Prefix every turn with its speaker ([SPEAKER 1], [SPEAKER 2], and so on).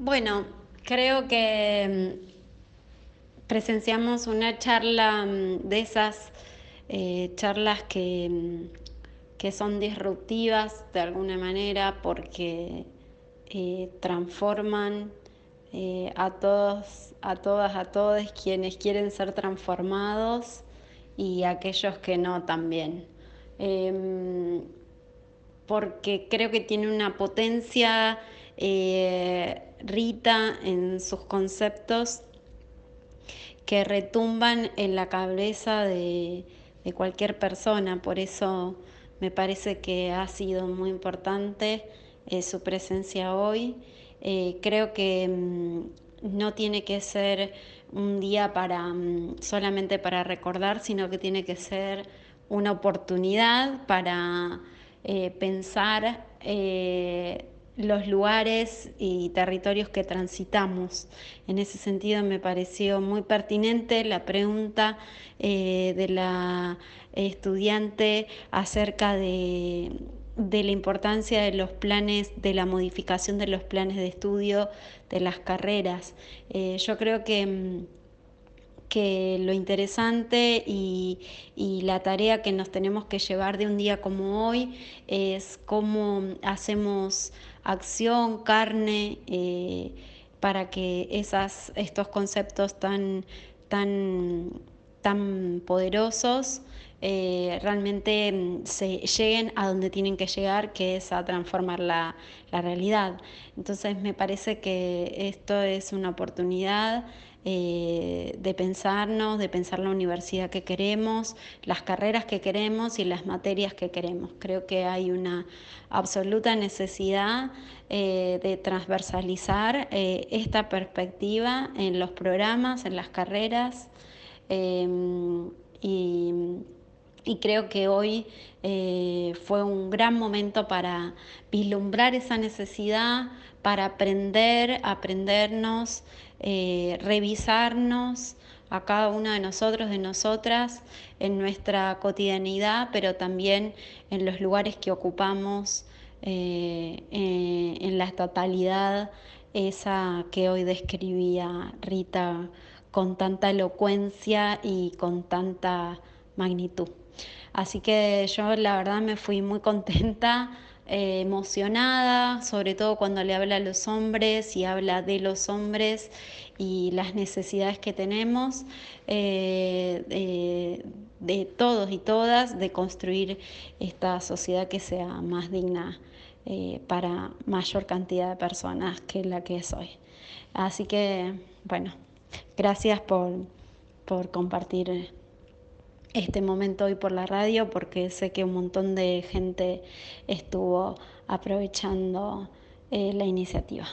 [SPEAKER 1] Bueno, creo que mm, presenciamos una charla mm, de esas eh, charlas que, mm, que, son disruptivas de alguna manera porque eh, transforman eh, a todos, a todas, a todos quienes quieren ser transformados y aquellos que no también. Em, porque creo que tiene una potencia Rita en sus conceptos que retumban en la cabeza de, cualquier persona. Por eso me parece que ha sido muy importante eh, su presencia hoy. Eh, creo que mm, no tiene que ser un día para mm, solamente para recordar, sino que tiene que ser una oportunidad para eh, pensar los lugares y territorios que transitamos. En ese sentido me pareció muy pertinente la pregunta eh, de la estudiante acerca de, la importancia de los planes, de la modificación de los planes de estudio de las carreras. Eh, yo creo que mm, que lo interesante y, la tarea que nos tenemos que llevar de un día como hoy es cómo hacemos acción, carne, eh, para que esas, estos conceptos tan, tan, tan poderosos eh, realmente mm, se lleguen a donde tienen que llegar, que es a transformar la, la realidad. Entonces me parece que esto es una oportunidad eh, de pensarnos, de pensar la universidad que queremos, las carreras que queremos y las materias que queremos. Creo que hay una absoluta necesidad eh, de transversalizar eh, esta perspectiva en los programas, en las carreras y y creo que hoy fue un gran momento para vislumbrar esa necesidad, para aprender, aprendernos, eh, revisarnos a cada uno de nosotros, de nosotras, en nuestra cotidianidad, pero también en los lugares que ocupamos, eh, eh, en la totalidad, esa que hoy describía Rita con tanta elocuencia y con tanta magnitud. Así que yo la verdad me fui muy contenta eh, emocionada, sobre todo cuando le habla a los hombres y habla de los hombres y las necesidades que tenemos eh, de, todos y todas de construir esta sociedad que sea más digna eh, para mayor cantidad de personas que la que es hoy. Así que, bueno, gracias por, por compartir este momento hoy por la radio porque sé que un montón de gente estuvo aprovechando eh, la iniciativa.